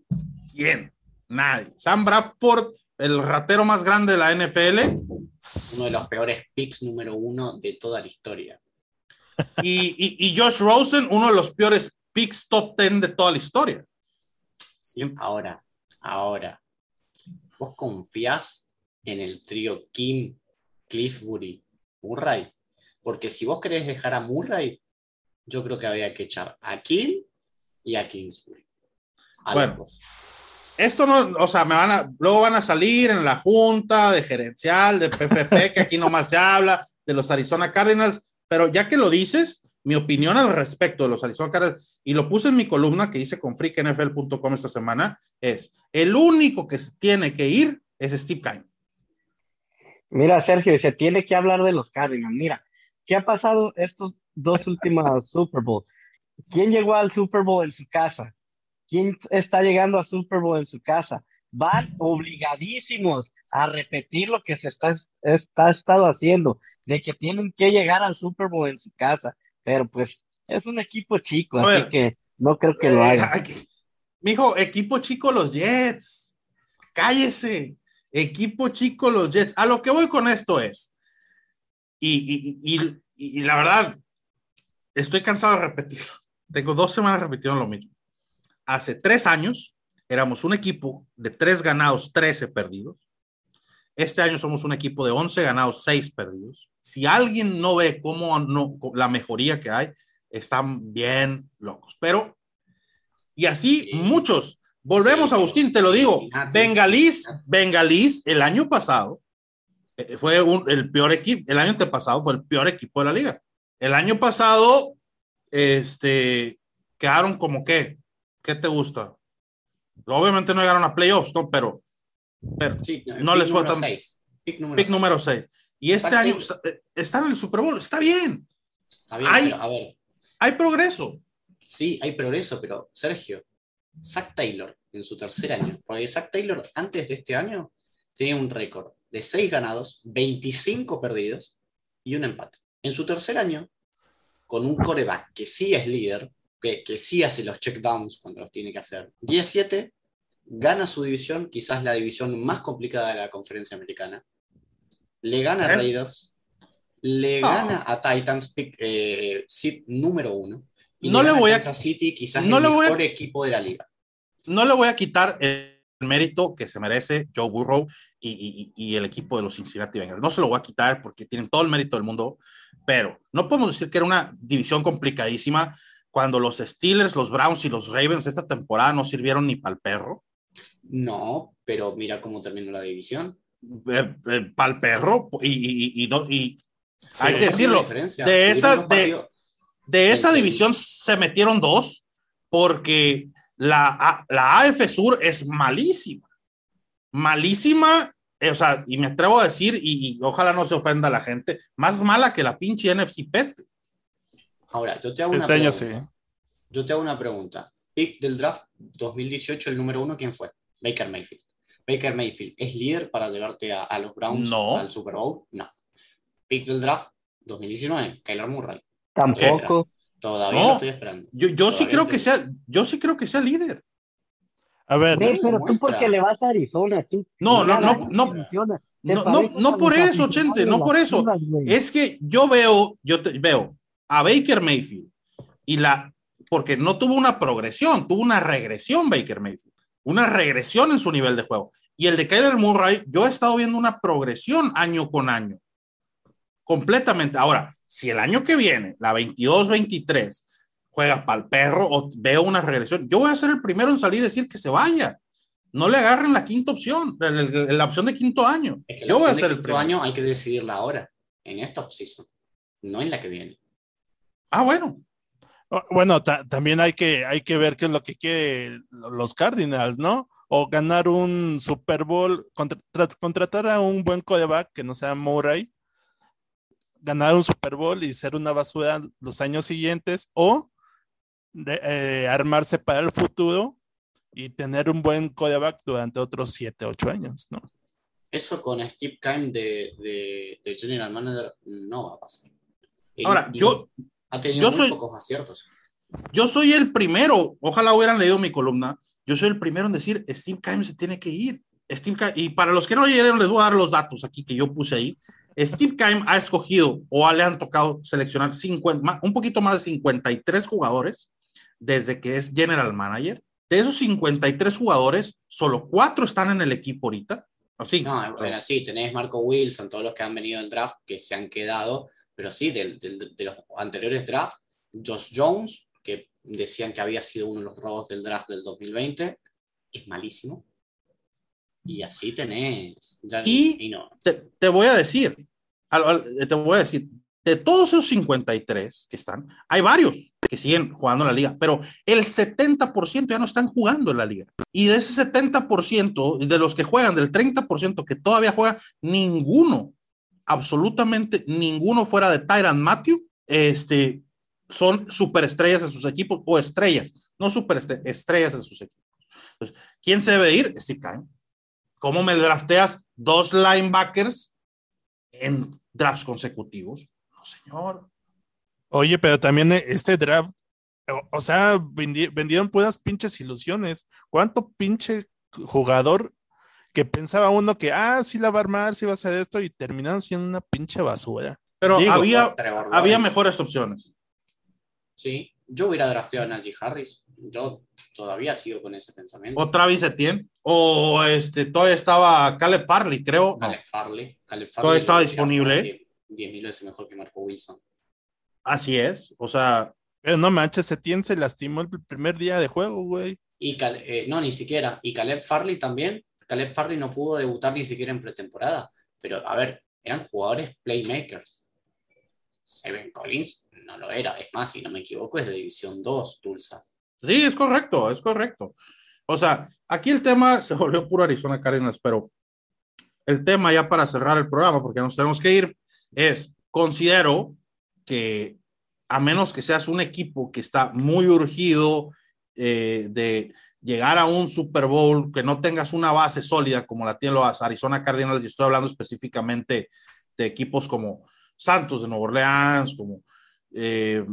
¿Quién? Nadie. Sam Bradford, el ratero más grande de la NFL. Uno de los peores picks número uno de toda la historia. Y, y, y Josh Rosen, uno de los peores picks top 10 de toda la historia. Sí, ahora, ahora, ¿vos confías en el trío Kim, Cliffbury, Murray? Porque si vos querés dejar a Murray, yo creo que había que echar a Kim y a Kingsbury. A Bueno. Esto no, o sea, me van a, luego van a salir en la junta de gerencial, de PPP, que aquí nomás se habla de los Arizona Cardinals, pero ya que lo dices, mi opinión al respecto de los Arizona Cardinals, y lo puse en mi columna que hice con freaknfl.com esta semana, es el único que tiene que ir es Steve Kine. Mira, Sergio, se tiene que hablar de los Cardinals. Mira, ¿qué ha pasado estos dos últimos Super Bowl? ¿Quién llegó al Super Bowl en su casa? ¿Quién está llegando al Super Bowl en su casa? Van obligadísimos a repetir lo que se está, está estado haciendo, de que tienen que llegar al Super Bowl en su casa. Pero pues es un equipo chico, A así ver. que no creo que lo Eh, hagan. ay, Mijo, equipo chico los Jets. Cállese. Equipo chico los Jets. A lo que voy con esto es, y, y- y- la verdad, estoy cansado de repetirlo. Tengo dos semanas repitiendo lo mismo. Hace tres años éramos un equipo de tres ganados, 13 perdidos. Este año somos un equipo de 11 ganados, 6 perdidos. Si alguien no ve cómo no, la mejoría que hay, están bien locos. Pero, y así Sí. muchos. Volvemos, Sí. Agustín, te lo digo. Bengalís, Bengalís, el año pasado eh, fue un- el peor equipo. El año antepasado fue el peor equipo de la liga. El año pasado, este, quedaron como que, ¿qué te gusta? Obviamente no llegaron a playoffs, ¿no? Pero, pero Sí, no les fue tan-. Pick número pick seis. número 6. Y este Exacto. año está- eh, están en el Super Bowl, está bien, Está bien, Hay- pero, a ver, hay progreso. sí, hay progreso, pero Sergio, Zach Taylor en su tercer año, porque Zach Taylor antes de este año tenía un récord de 6 ganados, 25 perdidos y un empate. En su tercer año, con un coreback que sí es líder, que, que sí hace los checkdowns cuando los tiene que hacer, 17, gana su división, quizás la división más complicada de la conferencia americana, le gana a ¿Eh? Raiders, le No. gana a Titans, eh, seed número uno, y No le voy a- City, quizás no el le voy a- mejor equipo de la liga. No le voy a quitar el mérito que se merece Joe Burrow y, y- y el equipo de los Cincinnati Bengals. No se lo voy a quitar porque tienen todo el mérito del mundo, pero no podemos decir que era una división complicadísima cuando los Steelers, los Browns y los Ravens esta temporada no sirvieron ni para el perro. No, pero mira cómo terminó la división. para el perro y, y- y no y Sí. Hay que decirlo, de esa- de- esa Sí, sí. división se metieron dos porque la, A- la AF Sur es malísima malísima eh, o sea y me atrevo a decir y, y ojalá no se ofenda la gente más mala que la pinche NFC peste Ahora, yo te hago una Este año pregunta. sí. Yo te hago una pregunta. Pick del draft 2018, el número uno, ¿quién fue? Baker Mayfield. Baker Mayfield, ¿es líder para llevarte a, a los Browns No. al Super Bowl? No. Pick del draft 2019, Kyler Murray. Tampoco. Todavía No. lo estoy esperando. yo, yo sí creo que sea yo sí creo que sea líder A ver, pero tú muestra. porque le vas a Arizona, tú. No, no, no, no. no, no, no por eso Chente de no por eso. Es que yo veo, yo te- veo a Baker Mayfield y la, porque no tuvo una progresión, tuvo una regresión Baker Mayfield, una regresión en su nivel de juego. Y el de Kyler Murray, yo he estado viendo una progresión año con año, completamente. Ahora, si el año que viene, la 22-23, juega para el perro o veo una regresión, yo voy a ser el primero en salir y decir que se vaya. No le agarren la quinta opción, la, la- la opción de quinto año. Es que la Yo voy a ser el primero. año hay que decidirla ahora, en esta offseason, no en la que viene. Ah, bueno. Oh, Bueno, ta- también hay que, hay que ver qué es lo que quieren los Cardinals, ¿no? O ganar un Super Bowl, contra- tra- contratar a un buen coreback que no sea Murray, ganar un Super Bowl y ser una basura los años siguientes, o de- eh, armarse para el futuro y tener un buen coreback durante otros 7, 8 años, ¿no? Eso con Steve Keim de, de, de General Manager no va a pasar. Ahora, yo- ha tenido yo muy soy- pocos aciertos. yo soy el primero, ojalá hubieran leído mi columna, yo soy el primero en decir, Steve Keim se tiene que ir. Steve Keim, y para los que no leyeron, les voy a dar los datos aquí que yo puse ahí. Steve Keim ha escogido o le han tocado seleccionar 50, un poquito más de 53 jugadores desde que es general manager. De esos 53 jugadores, solo cuatro están en el equipo ahorita. Así. No, bueno, sí, tenés Marco Wilson, todos los que han venido en draft que se han quedado, pero sí, de, de los anteriores draft, Josh Jones, que decían que había sido uno de los robos del draft del 2020, es malísimo. Y así tenés. y, no. te, te, voy a decir, te voy a decir, de todos esos 53 que están, hay varios que siguen jugando en la liga, pero el 70% ya no están jugando en la liga. Y de ese 70%, de los que juegan, del 30% que todavía juega, ninguno, absolutamente ninguno fuera de Tyran Matthew, este, son superestrellas en sus equipos o estrellas, no superestrellas en sus equipos. ¿quién se debe ir? Steve Kime. ¿Cómo me drafteas dos linebackers en drafts consecutivos? No, señor. Oye, pero también este draft, o, sea, vendieron puras pinches ilusiones. ¿Cuánto pinche jugador que pensaba uno que, ah, sí la va a armar, sí va a hacer esto, y terminaron siendo una pinche basura? Pero había, había mejores opciones. Sí, yo hubiera drafteado a Najee Harris. Yo todavía sigo con ese pensamiento. O Travis Etienne. O este, todavía estaba Caleb Farley, creo. Caleb Farley. Caleb Farley todavía estaba disponible. 10.000 veces mejor que Marco Wilson. Así es. O sea. Pero no manches, Etienne se lastimó el primer día de juego, güey. Y eh, no, ni siquiera. Y Caleb Farley también. Caleb Farley no pudo debutar ni siquiera en pretemporada. Pero, a ver, eran jugadores playmakers. Seven Collins no lo era. Es más, si no me equivoco, es de División 2, Tulsa. Sí, es correcto, es correcto. O sea, aquí el tema se volvió puro Arizona Cardinals, pero el tema ya para cerrar el programa, porque nos tenemos que ir, es, considero que a menos que seas un equipo que está muy urgido eh, de llegar a un Super Bowl, que no tengas una base sólida como la tienen los Arizona Cardinals, y estoy hablando específicamente de equipos como Santos de Nueva Orleans, como, eh,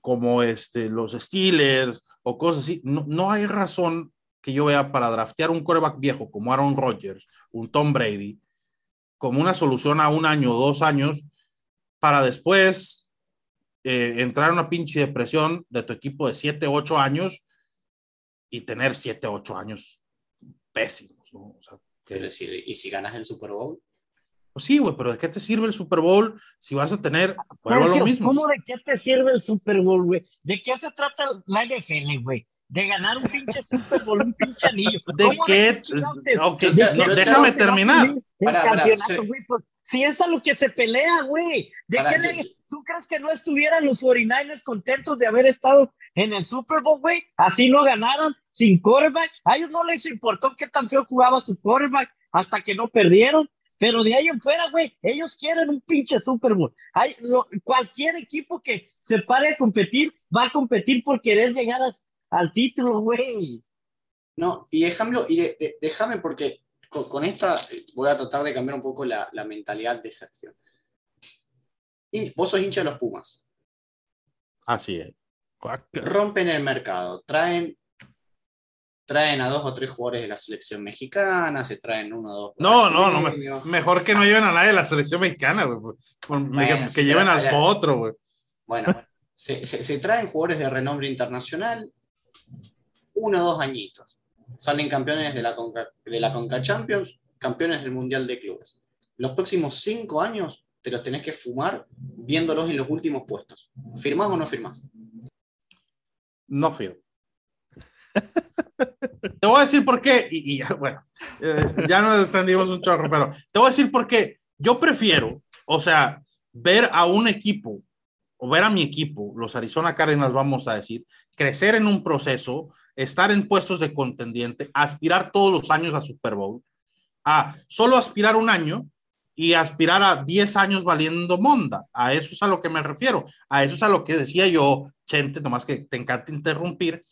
como este, los Steelers o cosas así, no, hay razón que yo vea para draftear un quarterback viejo como Aaron Rodgers, un Tom Brady, como una solución a un año o dos años, para después eh, entrar en una pinche depresión de tu equipo de 7, 8 años y tener 7, 8 años pésimos. ¿no? O sea, que... si, ¿Y si ganas el Super Bowl? Pues sí, güey, pero ¿de qué te sirve el Super Bowl si vas a tener lo mismo? ¿Cómo de qué te sirve el Super Bowl, güey? ¿De qué se trata la NFL, güey? De ganar un pinche Super Bowl, un pinche anillo. ¿De qué? Okay, déjame terminar. Para, para, sí. Pues, si es a lo que se pelea, güey. ¿De qué le... ¿Tú crees que no estuvieran los 49ers contentos de haber estado en el Super Bowl, güey? Así no ganaron, sin quarterback. A ellos no les importó qué tan feo jugaba su quarterback hasta que no perdieron. Pero de ahí en fuera, güey, ellos quieren un pinche Super Bowl. Hay, cualquier equipo que se pare a competir va a competir por querer llegar al título, güey. No, y déjame, y déjame porque con, esta voy a tratar de cambiar un poco la, la mentalidad de Sergio. Y vos sos hincha de los Pumas. Así es. Rompen el mercado, traen traen a dos o tres jugadores de la selección mexicana, se traen uno o dos. No, no, no, mejor que no lleven a nadie de la selección mexicana, güey. que, lleven al otro, güey. Bueno, se, se, traen jugadores de renombre internacional, uno o dos añitos. Salen campeones de la, Conca, de la Conca Champions, campeones del Mundial de Clubes. Los próximos cinco años te los tenés que fumar viéndolos en los últimos puestos. ¿Firmás o no firmás? No firmo. Te voy a decir por qué, y, bueno, eh, ya nos extendimos un chorro, pero te voy a decir por qué. Yo prefiero, o sea, ver a un equipo, o ver a mi equipo, los Arizona Cardinals, vamos a decir, crecer en un proceso, estar en puestos de contendiente, aspirar todos los años a Super Bowl, a solo aspirar un año y aspirar a 10 años valiendo monda. A eso es a lo que me refiero. A eso es a lo que decía yo, Chente, nomás que te encanta interrumpir,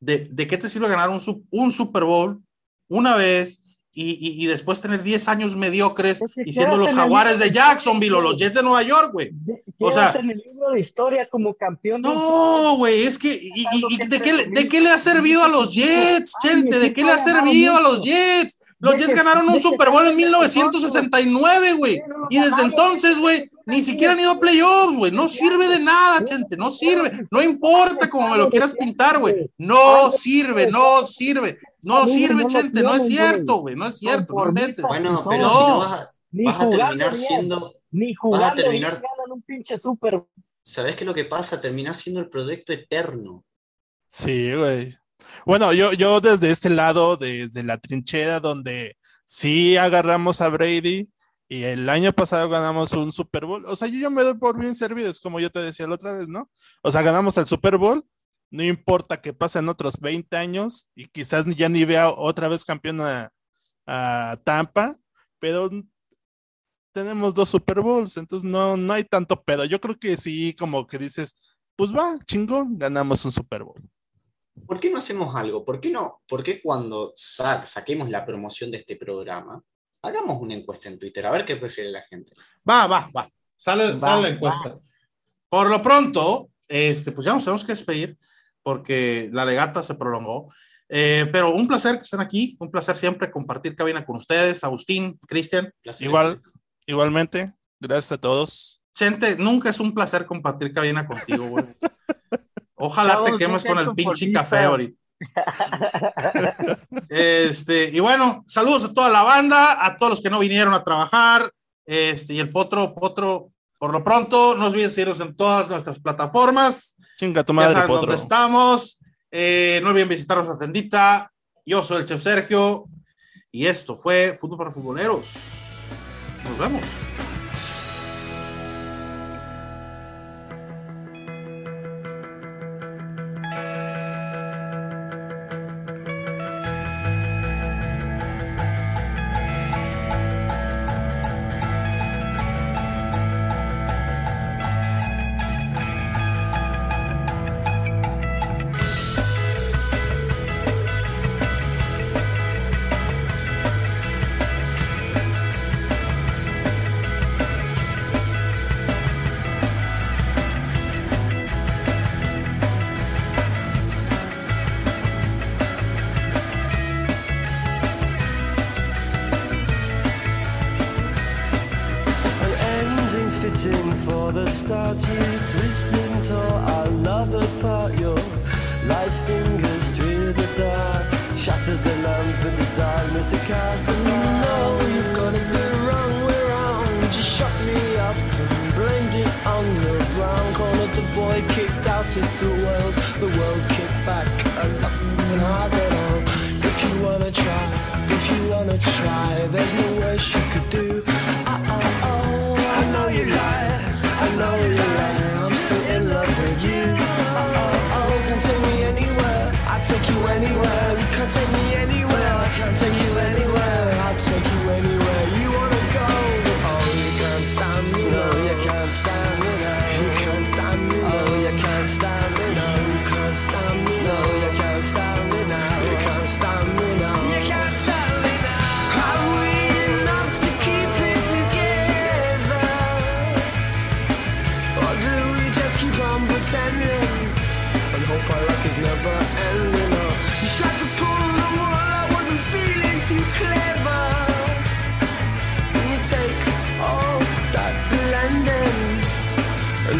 de, qué te sirve ganar un, un Super Bowl una vez y, y- y después tener 10 años mediocres y siendo los jaguares de Jacksonville o los. Jets de Nueva York, güey. O sea- en el libro de historia como campeón No, güey, es que, y, de, qué, le- ¿de qué le ha servido a los Jets, gente? ¿De qué le ha servido a los. Jets? Los Jets ganaron un Super Bowl en de que- 1969, güey. Sí, no lo Y desde entonces, güey, güey. ni siquiera han ido a playoffs, güey. No sirve de nada, gente. No sirve. No importa como me lo quieras pintar, güey. No sirve, no sirve. No sirve, gente. No es cierto, güey. güey. No es cierto. No. Bueno, No, pero si no. vas a, vas a terminar siendo. Ni jugando bien terminar- un pinche Super Bowl. ¿Sabes qué es lo que pasa? Terminás siendo el proyecto eterno. Sí, güey. Bueno, yo, yo desde este lado, desde la trinchera donde sí agarramos a Brady y el año pasado ganamos un Super Bowl, o sea, yo ya me doy por bien servido, es como yo te decía la otra vez, ¿no? O sea, ganamos el Super Bowl, no importa que pasen otros 20 años y quizás ya ni vea otra vez campeón a, a Tampa, pero tenemos dos Super Bowls, entonces no, no hay tanto pedo. Yo creo que sí, como que dices, pues va, chingón, ganamos un Super Bowl. ¿Por qué no hacemos algo? ¿Por qué no? ¿Por qué cuando sa- saquemos la promoción de este programa, hagamos una encuesta en Twitter a ver qué prefiere la gente? Va, va, va. Sale, Va, sale la va. encuesta. Por lo pronto, este, pues ya nos tenemos que despedir porque la legata se prolongó. Eh, pero un placer que estén aquí, un placer siempre compartir cabina con ustedes, Agustín, Cristian. Igual, igualmente, gracias a todos. Chente, nunca es un placer compartir cabina contigo, güey. Ojalá Chavos, te quemes con el pinche café ahorita. Este, y bueno, saludos a toda la banda, a todos los que no vinieron a trabajar. Este, y el potro, potro, por lo pronto, no olviden seguirnos en todas nuestras plataformas. Chinga tu Ya madre, saben potro. dónde estamos. Eh, no olviden visitarnos a Tendita. Yo soy el chef Sergio. Y esto fue Fútbol para Futboleros. Nos vemos.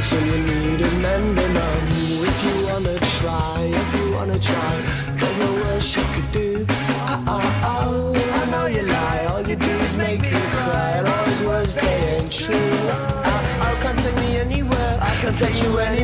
Until you need a mending. Um, if you wanna try, if you wanna try, there's no worse you could do. Oh, oh, oh, I know you lie. All you do is make me cry. All those words they ain't true. Oh, oh, can't take me anywhere. I can't take you anywhere.